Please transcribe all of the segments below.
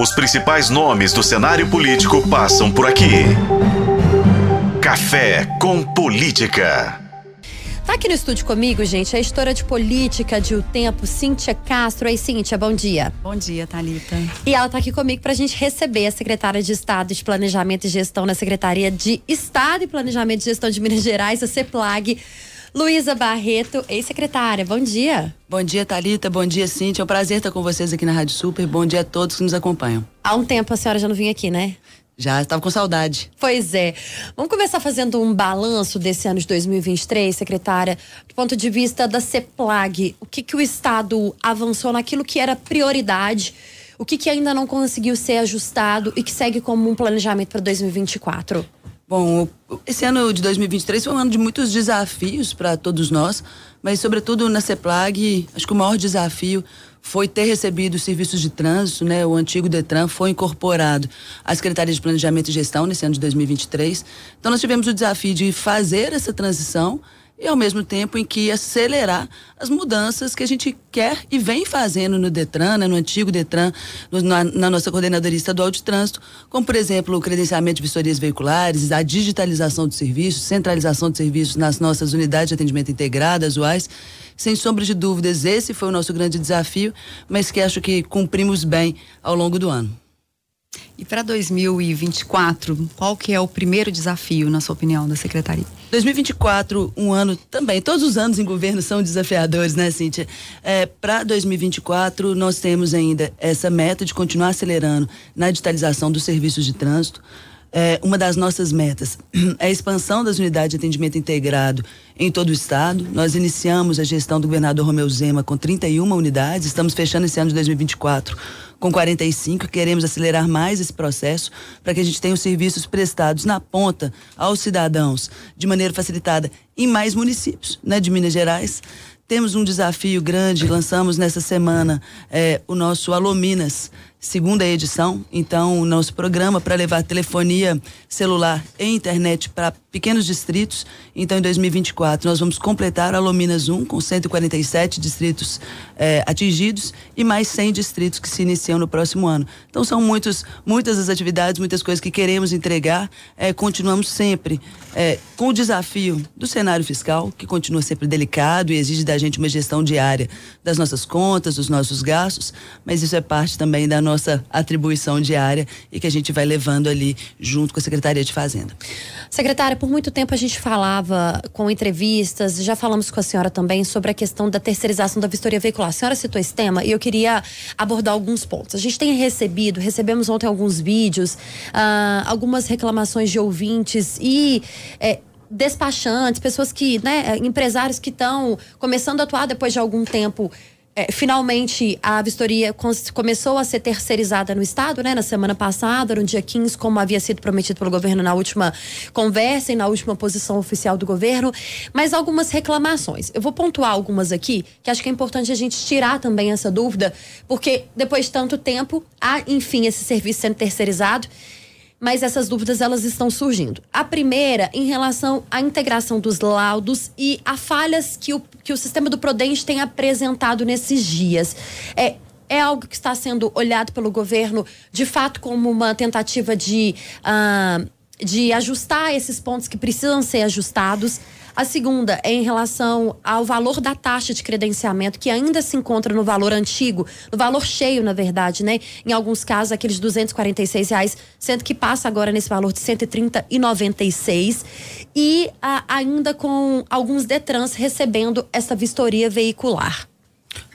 Os principais nomes do cenário político passam por aqui. Café com Política. Tá aqui no estúdio comigo, gente, a editora de política de O Tempo, Cíntia Castro. Oi, Cíntia, bom dia. Bom dia, Thalita. E ela tá aqui comigo pra gente receber a secretária de Estado de Planejamento e Gestão na Secretaria de Estado e Planejamento e Gestão de Minas Gerais, a CEPLAG. Luísa Barreto, ex-secretária, bom dia. Bom dia, Talita. Bom dia, Cíntia. É um prazer estar com vocês aqui na Rádio Super. Bom dia a todos que nos acompanham. Há um tempo a senhora já não vinha aqui, né? Já estava com saudade. Pois é. Vamos começar fazendo um balanço desse ano de 2023, secretária, do ponto de vista da CEPLAG. O que, que o Estado avançou naquilo que era prioridade, o que, que ainda não conseguiu ser ajustado e que segue como um planejamento para 2024? Bom, esse ano de 2023 foi um ano de muitos desafios para todos nós, mas sobretudo na CEPLAG, acho que o maior desafio foi ter recebido os serviços de trânsito, né? O antigo Detran foi incorporado à Secretaria de Planejamento e Gestão nesse ano de 2023. Então nós tivemos o desafio de fazer essa transição e ao mesmo tempo em que acelerar as mudanças que a gente quer e vem fazendo no Detran, né, no antigo Detran, no, na, na, nossa coordenadoria estadual de trânsito, como por exemplo o credenciamento de vistorias veiculares, a digitalização dos serviços, centralização de serviços nas nossas unidades de atendimento integradas, UAS. Sem sombra de dúvidas, esse foi o nosso grande desafio, mas que acho que cumprimos bem ao longo do ano. E para 2024, qual que é o primeiro desafio, na sua opinião, da secretaria? 2024, um ano também. Todos os anos em governo são desafiadores, né, Cíntia? É, para 2024, nós temos ainda essa meta de continuar acelerando na digitalização dos serviços de trânsito. É, uma das nossas metas é a expansão das unidades de atendimento integrado em todo o estado. Nós iniciamos a gestão do governador Romeu Zema com 31 unidades, estamos fechando esse ano de 2024 com 45. Queremos acelerar mais esse processo para que a gente tenha os serviços prestados na ponta aos cidadãos de maneira facilitada em mais municípios né, de Minas Gerais. Temos um desafio grande, lançamos nessa semana é, o nosso Alominas, segunda edição. Então, o nosso programa para levar telefonia celular e internet para pequenos distritos. Então, em 2024, nós vamos completar a Lominas 1 com 147 distritos eh, atingidos e mais 100 distritos que se iniciam no próximo ano. Então, são muitos, muitas as atividades, muitas coisas que queremos entregar. Eh, continuamos sempre eh, com o desafio do cenário fiscal, que continua sempre delicado e exige da gente uma gestão diária das nossas contas, dos nossos gastos, mas isso é parte também da nossa atribuição diária e que a gente vai levando ali junto com a Secretaria de Fazenda. Secretária, por muito tempo a gente falava com entrevistas, já falamos com a senhora também sobre a questão da terceirização da vistoria veicular. A senhora citou esse tema e eu queria abordar alguns pontos. A gente tem recebido, recebemos ontem alguns vídeos, uh, algumas reclamações de ouvintes e. É, despachantes, pessoas que, né, empresários que estão começando a atuar depois de algum tempo é, finalmente a vistoria começou a ser terceirizada no Estado, né? Na semana passada, no dia 15, como havia sido prometido pelo governo na última conversa e na última posição oficial do governo. Mas algumas reclamações. Eu vou pontuar algumas aqui, que acho que é importante a gente tirar também essa dúvida, porque depois de tanto tempo, há, enfim, esse serviço sendo terceirizado mas essas dúvidas elas estão surgindo. A primeira, em relação à integração dos laudos e a falhas que o, que o sistema do Prodente tem apresentado nesses dias. É, é algo que está sendo olhado pelo governo de fato como uma tentativa de, uh, de ajustar esses pontos que precisam ser ajustados. A segunda é em relação ao valor da taxa de credenciamento, que ainda se encontra no valor antigo, no valor cheio, na verdade, né? Em alguns casos, aqueles 246 reais, sendo que passa agora nesse valor de 130 e 96. A, ainda com alguns Detrans recebendo essa vistoria veicular.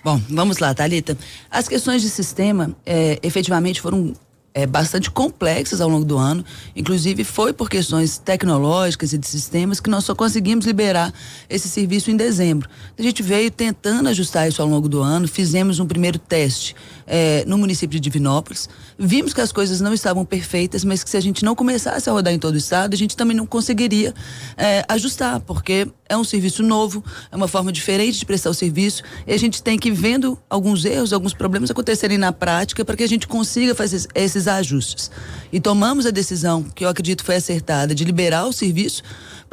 Bom, vamos lá, Thalita. As questões de sistema é, efetivamente foram é, bastante complexas ao longo do ano. Inclusive, foi por questões tecnológicas e de sistemas que nós só conseguimos liberar esse serviço em dezembro. A gente veio tentando ajustar isso ao longo do ano, fizemos um primeiro teste é, no município de Divinópolis. Vimos que as coisas não estavam perfeitas, mas que se a gente não começasse a rodar em todo o estado, a gente também não conseguiria é, ajustar, porque é um serviço novo, é uma forma diferente de prestar o serviço, e a gente tem que ir vendo alguns erros, alguns problemas acontecerem na prática para que a gente consiga fazer esses ajustes. E tomamos a decisão, que eu acredito foi acertada, de liberar o serviço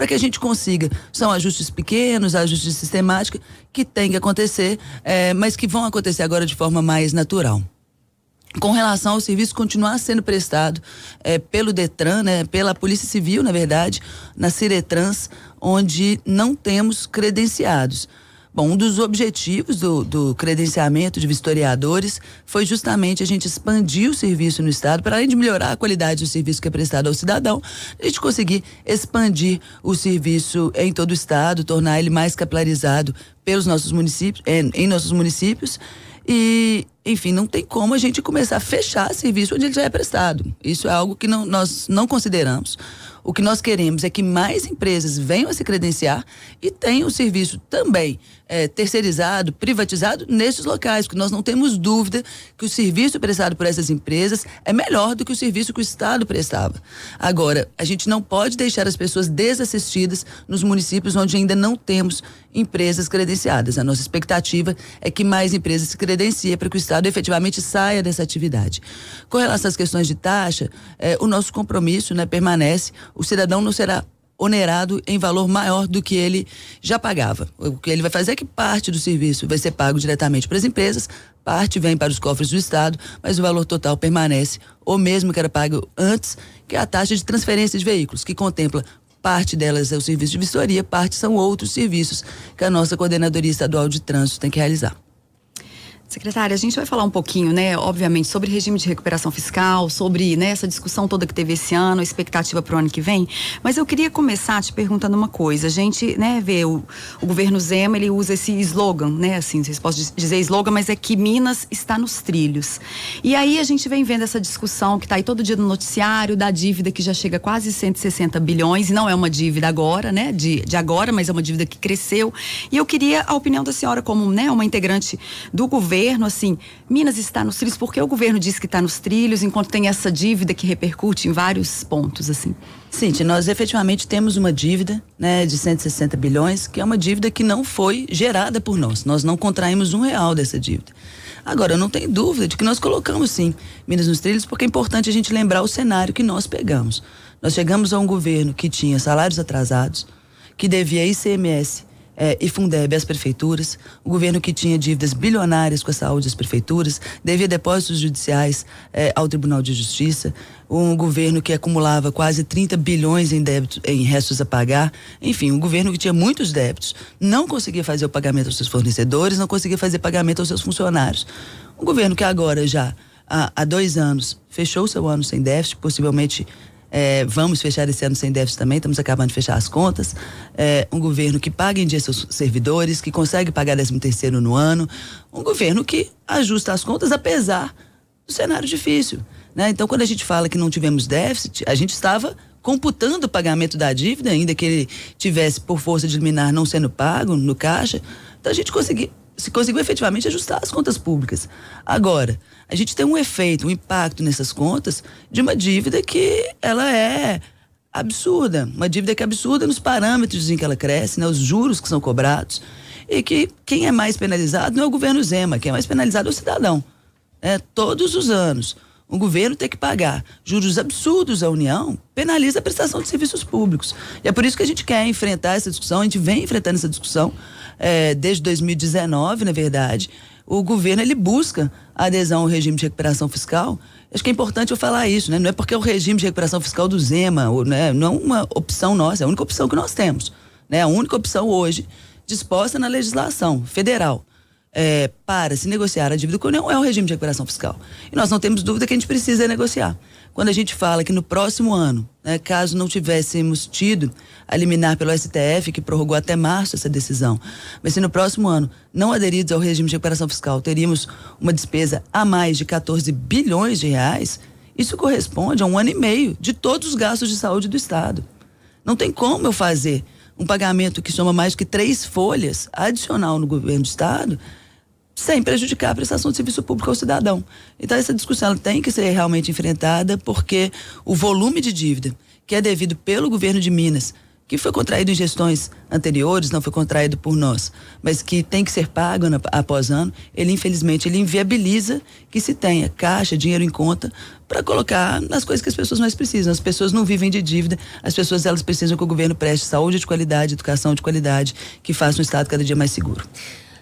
para que a gente consiga. São ajustes pequenos, ajustes sistemáticos, que tem que acontecer, é, mas que vão acontecer agora de forma mais natural. com relação ao serviço continuar sendo prestado é, pelo Detran, né, pela Polícia Civil, na verdade, na Ciretrans, onde não temos credenciados. Bom, um dos objetivos do, do, credenciamento de vistoriadores foi justamente a gente expandir o serviço no Estado, para além de melhorar a qualidade do serviço que é prestado ao cidadão, a gente conseguir expandir o serviço em todo o Estado, tornar ele mais capilarizado pelos nossos municípios, em, em nossos municípios. E, enfim, não tem como a gente começar a fechar serviço onde ele já é prestado. Isso é algo que não, nós não consideramos. O que nós queremos é que mais empresas venham a se credenciar e tenham o serviço também é, terceirizado, privatizado nesses locais, porque nós não temos dúvida que o serviço prestado por essas empresas é melhor do que o serviço que o Estado prestava. Agora, a gente não pode deixar as pessoas desassistidas nos municípios onde ainda não temos empresas credenciadas. A nossa expectativa é que mais empresas se credenciem para que o Estado efetivamente saia dessa atividade. Com relação às questões de taxa, é, o nosso compromisso né, permanece, o cidadão não será onerado em valor maior do que ele já pagava. O que ele vai fazer é que parte do serviço vai ser pago diretamente para as empresas, parte vem para os cofres do Estado, mas o valor total permanece o mesmo que era pago antes, que é a taxa de transferência de veículos, que contempla parte delas é o serviço de vistoria, parte são outros serviços que a nossa coordenadoria estadual de trânsito tem que realizar. Secretária, a gente vai falar um pouquinho, né, obviamente, sobre regime de recuperação fiscal, sobre né, essa discussão toda que teve esse ano, a expectativa para o ano que vem. Mas eu queria começar te perguntando uma coisa. A gente, né, vê o, o governo Zema, ele usa esse slogan, né, assim, se posso dizer slogan, mas é que Minas está nos trilhos. E aí a gente vem vendo essa discussão que está aí todo dia no noticiário da dívida que já chega a quase 160 bilhões, e não é uma dívida agora, né, de, de agora, mas é uma dívida que cresceu. E eu queria a opinião da senhora como, né, uma integrante do governo governo, assim, Minas está nos trilhos, porque o governo diz que está nos trilhos, enquanto tem essa dívida que repercute em vários pontos, assim? Cintia, nós efetivamente temos uma dívida né, de 160 bilhões, que é uma dívida que não foi gerada por nós. Nós não contraímos um real dessa dívida. Agora, não tenho dúvida de que nós colocamos sim Minas nos trilhos, porque é importante a gente lembrar o cenário que nós pegamos. Nós chegamos a um governo que tinha salários atrasados, que devia ICMS é, e Fundeb às prefeituras, o governo que tinha dívidas bilionárias com a saúde às prefeituras, devia depósitos judiciais é, ao Tribunal de Justiça, um governo que acumulava quase 30 bilhões em débitos, em restos a pagar, enfim, um governo que tinha muitos débitos, não conseguia fazer o pagamento aos seus fornecedores, não conseguia fazer pagamento aos seus funcionários. Um governo que agora já há, há dois anos fechou seu ano sem déficit, possivelmente é, vamos fechar esse ano sem déficit também, estamos acabando de fechar as contas. É, um governo que paga em dia seus servidores, que consegue pagar 13 terceiro no ano. Um governo que ajusta as contas apesar do cenário difícil. Né? Então, quando a gente fala que não tivemos déficit, a gente estava computando o pagamento da dívida, ainda que ele tivesse, por força de liminar, não sendo pago no caixa. Então, a gente conseguiu, se conseguiu efetivamente ajustar as contas públicas. Agora, a gente tem um efeito, um impacto nessas contas de uma dívida que ela é absurda, uma dívida que é absurda nos parâmetros em que ela cresce, né, os juros que são cobrados, e que quem é mais penalizado não é o governo Zema, quem é mais penalizado é o cidadão. Né, todos os anos, o governo tem que pagar juros absurdos à União, penaliza a prestação de serviços públicos. E é por isso que a gente quer enfrentar essa discussão, a gente vem enfrentando essa discussão é, desde 2019, na verdade, o governo ele busca a adesão ao regime de recuperação fiscal. Acho que é importante eu falar isso, né? Não é porque é o regime de recuperação fiscal do Zema, ou, né? não é uma opção nossa, é a única opção que nós temos. Né? A única opção hoje disposta na legislação federal é, para se negociar a dívida com a União é o regime de recuperação fiscal. E nós não temos dúvida que a gente precisa negociar quando a gente fala que no próximo ano, né, caso não tivéssemos tido a liminar pelo STF, que prorrogou até março essa decisão, mas se no próximo ano não aderidos ao regime de recuperação fiscal teríamos uma despesa a mais de 14 bilhões de reais, isso corresponde a um ano e meio de todos os gastos de saúde do Estado. Não tem como eu fazer um pagamento que soma mais que três folhas adicional no governo do Estado sem prejudicar a prestação de serviço público ao cidadão. Então essa discussão tem que ser realmente enfrentada porque o volume de dívida que é devido pelo governo de Minas, que foi contraído em gestões anteriores, não foi contraído por nós, mas que tem que ser pago na, após ano, ele infelizmente ele inviabiliza que se tenha caixa, dinheiro em conta para colocar nas coisas que as pessoas mais precisam. As pessoas não vivem de dívida, as pessoas elas precisam que o governo preste saúde de qualidade, educação de qualidade, que faça um estado cada dia mais seguro.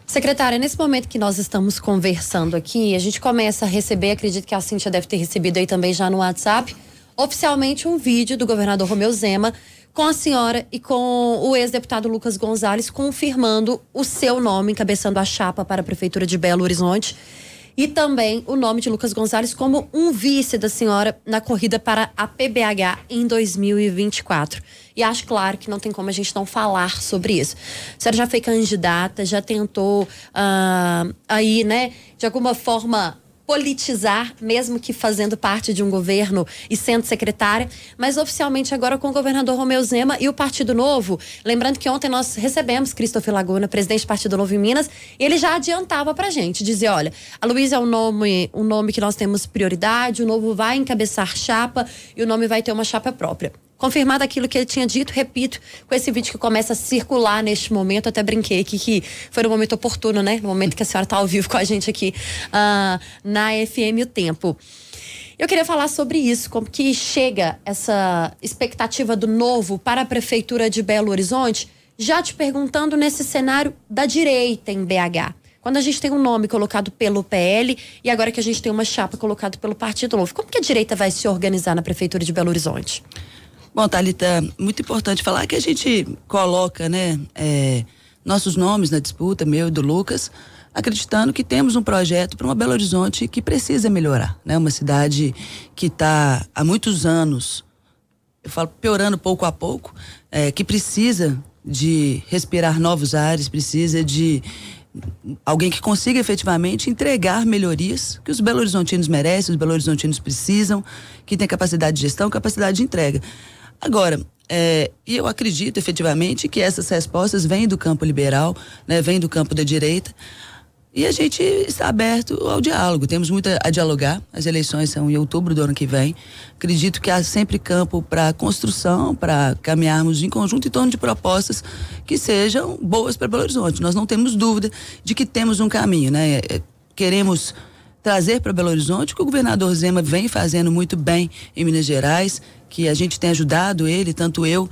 Secretária, nesse momento que nós estamos conversando aqui, a gente começa a receber, acredito que a Cintia deve ter recebido aí também já no WhatsApp, oficialmente um vídeo do governador Romeu Zema com a senhora e com o ex-deputado Lucas Gonzalez confirmando o seu nome, encabeçando a chapa para a Prefeitura de Belo Horizonte e também o nome de Lucas Gonzalez como um vice da senhora na corrida para a PBH em 2024. E acho claro que não tem como a gente não falar sobre isso. A senhora já foi candidata, já tentou uh, aí, né, de alguma forma politizar, mesmo que fazendo parte de um governo e sendo secretária, mas oficialmente agora com o governador Romeu Zema e o Partido Novo. Lembrando que ontem nós recebemos Christopher Laguna, presidente do Partido Novo em Minas, e ele já adiantava pra gente, dizer, olha, a Luísa é um nome, um nome que nós temos prioridade, o Novo vai encabeçar chapa e o nome vai ter uma chapa própria confirmado aquilo que ele tinha dito, repito, com esse vídeo que começa a circular neste momento, até brinquei aqui que foi no momento oportuno, né? No momento que a senhora está ao vivo com a gente aqui uh, na FM O Tempo. Eu queria falar sobre isso, como que chega essa expectativa do novo para a Prefeitura de Belo Horizonte, já te perguntando nesse cenário da direita em BH. Quando a gente tem um nome colocado pelo PL e agora que a gente tem uma chapa colocada pelo Partido Novo, como que a direita vai se organizar na Prefeitura de Belo Horizonte? Bom, Thalita, muito importante falar que a gente coloca, né, é, nossos nomes na disputa, meu e do Lucas, acreditando que temos um projeto para uma Belo Horizonte que precisa melhorar, né? Uma cidade que está há muitos anos, eu falo piorando pouco a pouco, é, que precisa de respirar novos ares, precisa de alguém que consiga efetivamente entregar melhorias que os Belo Horizontinos merecem, os Belo Horizontinos precisam, que tem capacidade de gestão, capacidade de entrega. Agora, é, e eu acredito efetivamente que essas respostas vêm do campo liberal, né, vêm do campo da direita. E a gente está aberto ao diálogo, temos muito a dialogar. As eleições são em outubro do ano que vem. Acredito que há sempre campo para construção, para caminharmos em conjunto em torno de propostas que sejam boas para Belo Horizonte. Nós não temos dúvida de que temos um caminho, né? É, queremos trazer para Belo Horizonte o que o governador Zema vem fazendo muito bem em Minas Gerais que a gente tem ajudado ele, tanto eu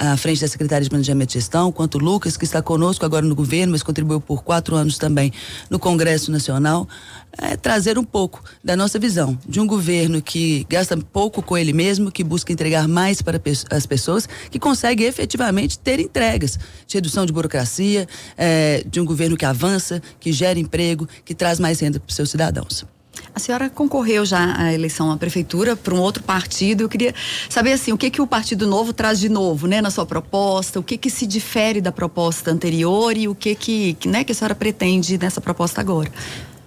à frente da Secretaria de Planejamento e Gestão, quanto o Lucas, que está conosco agora no governo, mas contribuiu por quatro anos também no Congresso Nacional, é, trazer um pouco da nossa visão de um governo que gasta pouco com ele mesmo, que busca entregar mais para as pessoas, que consegue efetivamente ter entregas de redução de burocracia, é, de um governo que avança, que gera emprego, que traz mais renda para os seus cidadãos. A senhora concorreu já à eleição à prefeitura para um outro partido. Eu queria saber assim, o que que o Partido Novo traz de novo, né, na sua proposta? O que que se difere da proposta anterior e o que que, né, que a senhora pretende nessa proposta agora?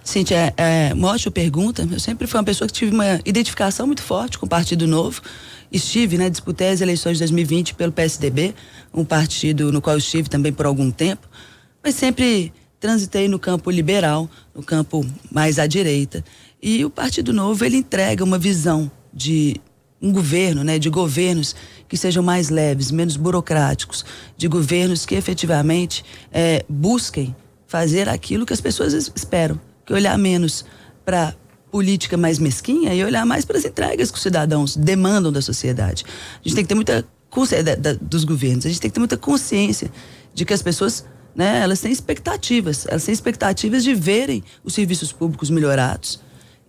Cíntia, é, é uma ótima pergunta. Eu sempre fui uma pessoa que tive uma identificação muito forte com o Partido Novo. Estive, né, disputei as eleições de 2020 pelo PSDB, um partido no qual estive também por algum tempo, mas sempre transitei no campo liberal, no campo mais à direita. E o Partido Novo ele entrega uma visão de um governo, né, de governos que sejam mais leves, menos burocráticos, de governos que efetivamente é, busquem fazer aquilo que as pessoas esperam, que olhar menos para política mais mesquinha e olhar mais para as entregas que os cidadãos demandam da sociedade. A gente tem que ter muita consciência dos governos, a gente tem que ter muita consciência de que as pessoas né? Elas têm expectativas, elas têm expectativas de verem os serviços públicos melhorados.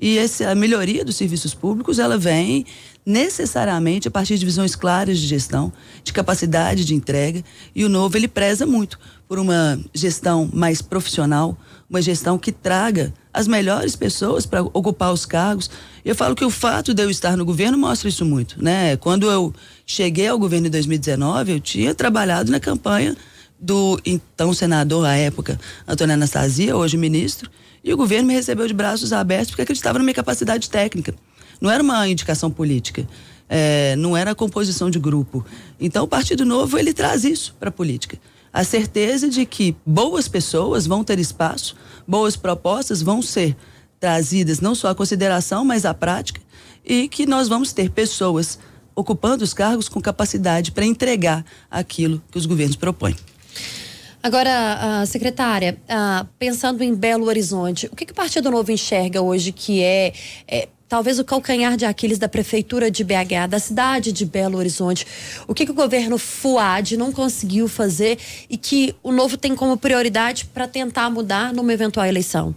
E essa, melhoria dos serviços públicos, ela vem necessariamente a partir de visões claras de gestão, de capacidade de entrega, e o novo ele preza muito por uma gestão mais profissional, uma gestão que traga as melhores pessoas para ocupar os cargos. Eu falo que o fato de eu estar no governo mostra isso muito, né? Quando eu cheguei ao governo em 2019, eu tinha trabalhado na campanha do então senador à época, Antônio Anastasia, hoje ministro, e o governo me recebeu de braços abertos porque acreditava na minha capacidade técnica. Não era uma indicação política, é, não era a composição de grupo. Então o Partido Novo ele traz isso para a política. A certeza de que boas pessoas vão ter espaço, boas propostas vão ser trazidas não só à consideração, mas à prática, e que nós vamos ter pessoas ocupando os cargos com capacidade para entregar aquilo que os governos propõem. Agora, uh, secretária, uh, pensando em Belo Horizonte, o que, que o Partido Novo enxerga hoje que é, é talvez o calcanhar de Aquiles da prefeitura de BH, da cidade de Belo Horizonte. O que, que o governo FUAD não conseguiu fazer e que o novo tem como prioridade para tentar mudar numa eventual eleição?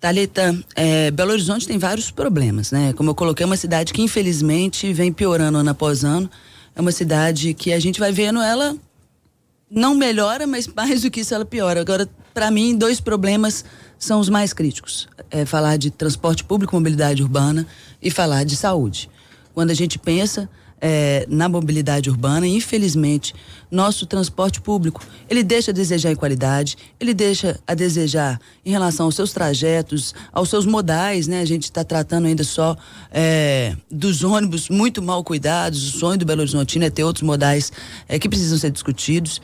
Talita, é, Belo Horizonte tem vários problemas, né? Como eu coloquei, é uma cidade que infelizmente vem piorando ano após ano. É uma cidade que a gente vai vendo ela não melhora, mas mais do que isso ela piora. Agora, para mim, dois problemas são os mais críticos: é falar de transporte público, mobilidade urbana e falar de saúde. Quando a gente pensa é, na mobilidade urbana, infelizmente, nosso transporte público ele deixa a desejar em qualidade, ele deixa a desejar em relação aos seus trajetos, aos seus modais, né? A gente está tratando ainda só é, dos ônibus muito mal cuidados. O sonho do Belo Horizontino é ter outros modais é, que precisam ser discutidos.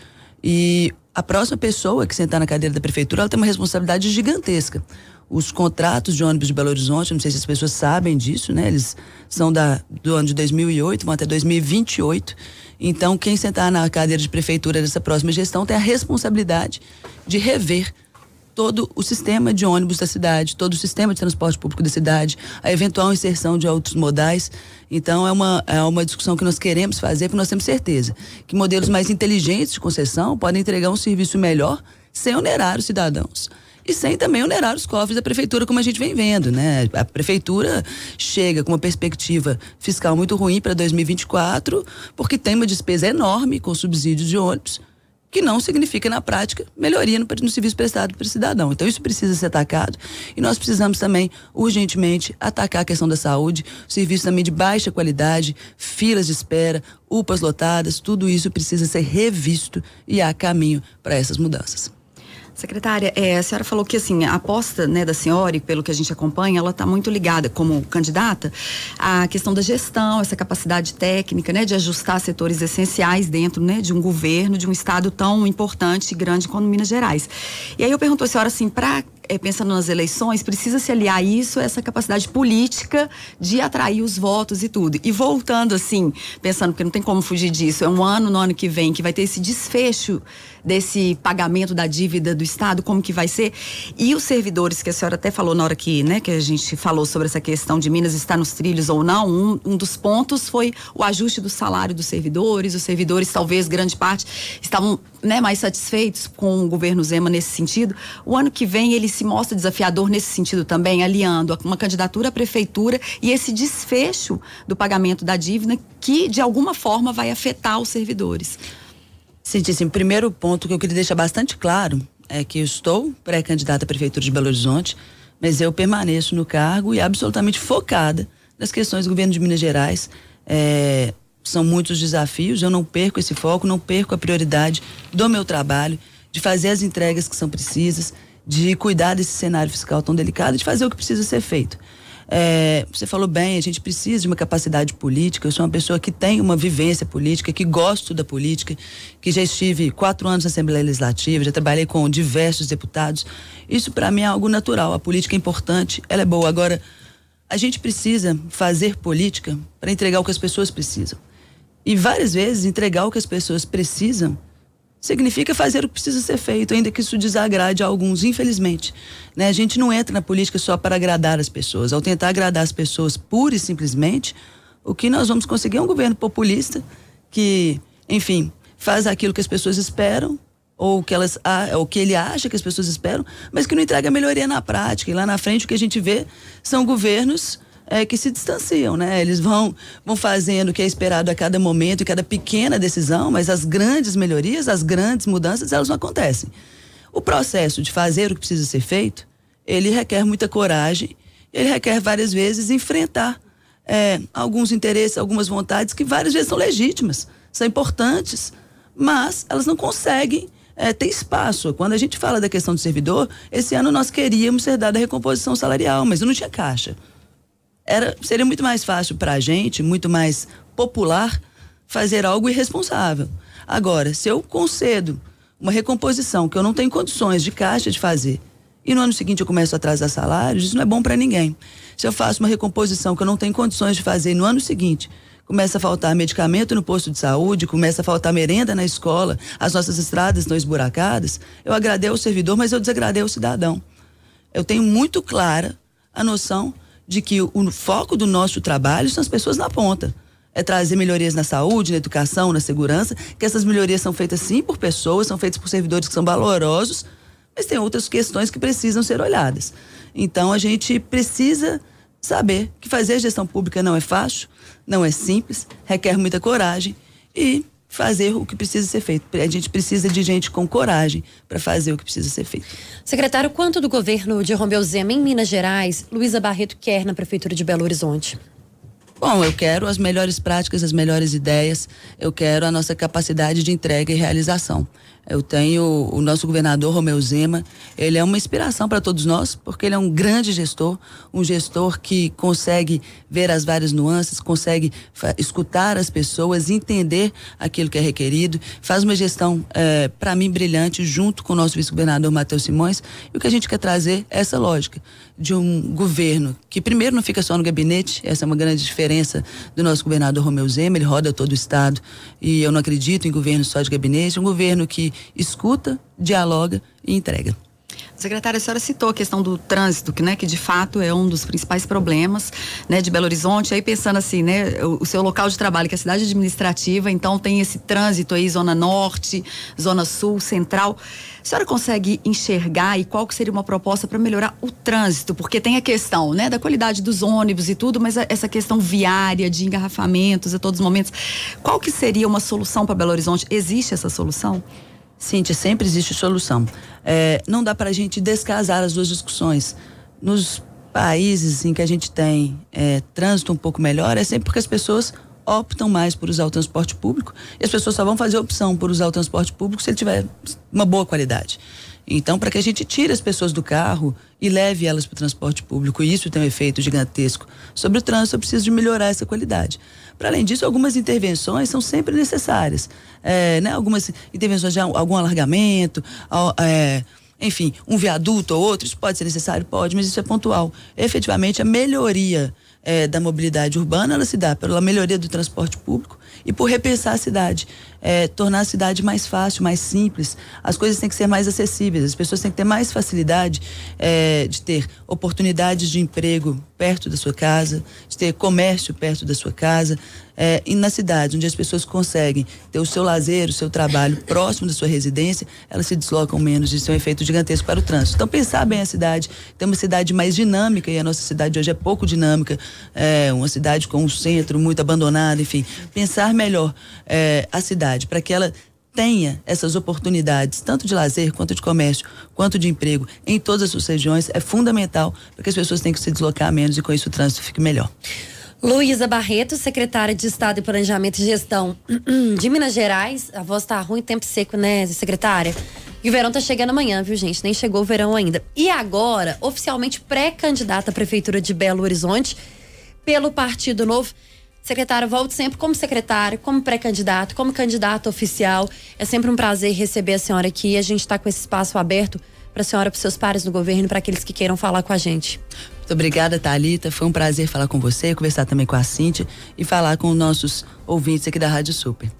E a próxima pessoa que sentar na cadeira da prefeitura, ela tem uma responsabilidade gigantesca. Os contratos de ônibus de Belo Horizonte, não sei se as pessoas sabem disso, né? Eles são da, do ano de 2008, vão até 2028. Então, quem sentar na cadeira de prefeitura dessa próxima gestão tem a responsabilidade de rever todo o sistema de ônibus da cidade, todo o sistema de transporte público da cidade, a eventual inserção de outros modais. Então, é uma, é uma discussão que nós queremos fazer, porque nós temos certeza que modelos mais inteligentes de concessão podem entregar um serviço melhor sem onerar os cidadãos e sem também onerar os cofres da prefeitura, como a gente vem vendo, né? A prefeitura chega com uma perspectiva fiscal muito ruim para 2024, porque tem uma despesa enorme com subsídios de ônibus que não significa na prática melhoria no, no serviço prestado para o cidadão. Então isso precisa ser atacado e nós precisamos também urgentemente atacar a questão da saúde, serviço também de baixa qualidade, filas de espera, UPAs lotadas, tudo isso precisa ser revisto e há caminho para essas mudanças. Secretária, é, a senhora falou que assim, a aposta né, da senhora, e pelo que a gente acompanha, ela está muito ligada como candidata à questão da gestão, essa capacidade técnica, né, de ajustar setores essenciais dentro né, de um governo, de um estado tão importante e grande como Minas Gerais. E aí eu pergunto à senhora assim, para é, pensando nas eleições, precisa se aliar isso, essa capacidade política de atrair os votos e tudo. E voltando assim, pensando, porque não tem como fugir disso, é um ano no ano que vem que vai ter esse desfecho desse pagamento da dívida do Estado, como que vai ser. E os servidores, que a senhora até falou na hora que, né, que a gente falou sobre essa questão de Minas estar nos trilhos ou não, um, um dos pontos foi o ajuste do salário dos servidores. Os servidores, talvez, grande parte, estavam né, mais satisfeitos com o governo Zema nesse sentido. O ano que vem ele se mostra desafiador nesse sentido também, aliando uma candidatura à prefeitura e esse desfecho do pagamento da dívida que, de alguma forma, vai afetar os servidores. Sim, primeiro ponto que eu queria deixar bastante claro é que eu estou pré-candidata à Prefeitura de Belo Horizonte, mas eu permaneço no cargo e absolutamente focada nas questões do governo de Minas Gerais. É, são muitos desafios, eu não perco esse foco, não perco a prioridade do meu trabalho, de fazer as entregas que são precisas, de cuidar desse cenário fiscal tão delicado, de fazer o que precisa ser feito. É, você falou bem, a gente precisa de uma capacidade política. Eu sou uma pessoa que tem uma vivência política, que gosto da política, que já estive quatro anos na Assembleia Legislativa, já trabalhei com diversos deputados. Isso para mim é algo natural. A política é importante, ela é boa. Agora, a gente precisa fazer política para entregar o que as pessoas precisam. E várias vezes entregar o que as pessoas precisam significa fazer o que precisa ser feito, ainda que isso desagrade a alguns, infelizmente. Né? A gente não entra na política só para agradar as pessoas. Ao tentar agradar as pessoas pura e simplesmente, o que nós vamos conseguir é um governo populista que, enfim, faz aquilo que as pessoas esperam ou que elas ou que ele acha que as pessoas esperam, mas que não entrega melhoria na prática. E lá na frente o que a gente vê são governos é, que se distanciam, né? Eles vão, vão fazendo o que é esperado a cada momento e cada pequena decisão, mas as grandes melhorias, as grandes mudanças, elas não acontecem. O processo de fazer o que precisa ser feito, ele requer muita coragem, ele requer várias vezes enfrentar é, alguns interesses, algumas vontades que várias vezes são legítimas, são importantes, mas elas não conseguem é, ter espaço. Quando a gente fala da questão do servidor, esse ano nós queríamos ser dada a recomposição salarial, mas não tinha caixa era, seria muito mais fácil para a gente, muito mais popular, fazer algo irresponsável. Agora, se eu concedo uma recomposição que eu não tenho condições de caixa de fazer, e no ano seguinte eu começo a atrasar salários, isso não é bom para ninguém. Se eu faço uma recomposição que eu não tenho condições de fazer, e no ano seguinte começa a faltar medicamento no posto de saúde, começa a faltar merenda na escola, as nossas estradas estão esburacadas, eu agradei ao servidor, mas eu desagradei ao cidadão. Eu tenho muito clara a noção de que o, foco do nosso trabalho são as pessoas na ponta é trazer melhorias na saúde, na educação, na segurança, que essas melhorias são feitas sim por pessoas, são feitas por servidores que são valorosos, mas tem outras questões que precisam ser olhadas. Então a gente precisa saber que fazer gestão pública não é fácil, não é simples, requer muita coragem e fazer o que precisa ser feito. A gente precisa de gente com coragem para fazer o que precisa ser feito. Secretário, quanto do governo de Romeu Zema em Minas Gerais, Luísa Barreto quer na prefeitura de Belo Horizonte? Bom, eu quero as melhores práticas, as melhores ideias, eu quero a nossa capacidade de entrega e realização. Eu tenho o nosso governador Romeu Zema, ele é uma inspiração para todos nós, porque ele é um grande gestor, um gestor que consegue ver as várias nuances, consegue escutar as pessoas, entender aquilo que é requerido, faz uma gestão, é, para mim, brilhante, junto com o nosso vice-governador Matheus Simões. E o que a gente quer trazer é essa lógica de um governo que, primeiro, não fica só no gabinete, essa é uma grande diferença do nosso governador Romeu Zema, ele roda todo o Estado, e eu não acredito em governo só de gabinete, um governo que escuta, dialoga e entrega. Secretária, a senhora citou a questão do trânsito, que, né, que de fato é um dos principais problemas né, de Belo Horizonte. Aí pensando assim, né, o, o, seu local de trabalho, que é a cidade administrativa, então tem esse trânsito aí, zona norte, zona sul, central. A senhora consegue enxergar e qual que seria uma proposta para melhorar o trânsito? Porque tem a questão, né, da qualidade dos ônibus e tudo, mas essa questão viária, de engarrafamentos a todos os momentos. Qual que seria uma solução para Belo Horizonte? Existe essa solução? Cíntia, sempre existe solução. É, não dá para a gente descasar as duas discussões. Nos países em que a gente tem é, trânsito um pouco melhor, é sempre porque as pessoas optam mais por usar o transporte público e as pessoas só vão fazer opção por usar o transporte público se ele tiver uma boa qualidade. Então, para que a gente tire as pessoas do carro e leve elas para o transporte público, e isso tem um efeito gigantesco sobre o trânsito, eu preciso de melhorar essa qualidade. Para além disso, algumas intervenções são sempre necessárias. É, né? Algumas intervenções de algum alargamento, é, enfim, um viaduto ou outro, isso pode ser necessário? Pode, mas isso é pontual. Efetivamente, a melhoria é, da mobilidade urbana, ela se dá pela melhoria do transporte público e por repensar a cidade, é, tornar a cidade mais fácil, mais simples. As coisas têm que ser mais acessíveis, as pessoas têm que ter mais facilidade é, de ter oportunidades de emprego perto da sua casa, de ter comércio perto da sua casa, é, e na cidade, onde as pessoas conseguem ter o seu lazer, o seu trabalho próximo da sua residência, elas se deslocam menos. Isso é um efeito gigantesco para o trânsito. Então, pensar bem a cidade, ter uma cidade mais dinâmica, e a nossa cidade hoje é pouco dinâmica, é uma cidade com um centro muito abandonado, enfim. Pensar melhor é, a cidade para que ela tenha essas oportunidades, tanto de lazer, quanto de comércio, quanto de emprego, em todas as suas regiões, é fundamental para que as pessoas tenham que se deslocar menos e com isso o trânsito fique melhor. Luísa Barreto, secretária de Estado de Planejamento e Gestão de Minas Gerais. A voz tá ruim, tempo seco, né, secretária? E o verão tá chegando amanhã, viu, gente? Nem chegou o verão ainda. E agora, oficialmente pré-candidata à Prefeitura de Belo Horizonte pelo Partido Novo. Secretário, volte sempre como secretário, como pré-candidato, como candidato oficial. É sempre um prazer receber a senhora aqui. A gente está com esse espaço aberto para a senhora, para seus pares no governo, para aqueles que queiram falar com a gente. Muito obrigada, Thalita. Foi um prazer falar com você, conversar também com a Cíntia e falar com os nossos ouvintes aqui da Rádio Super.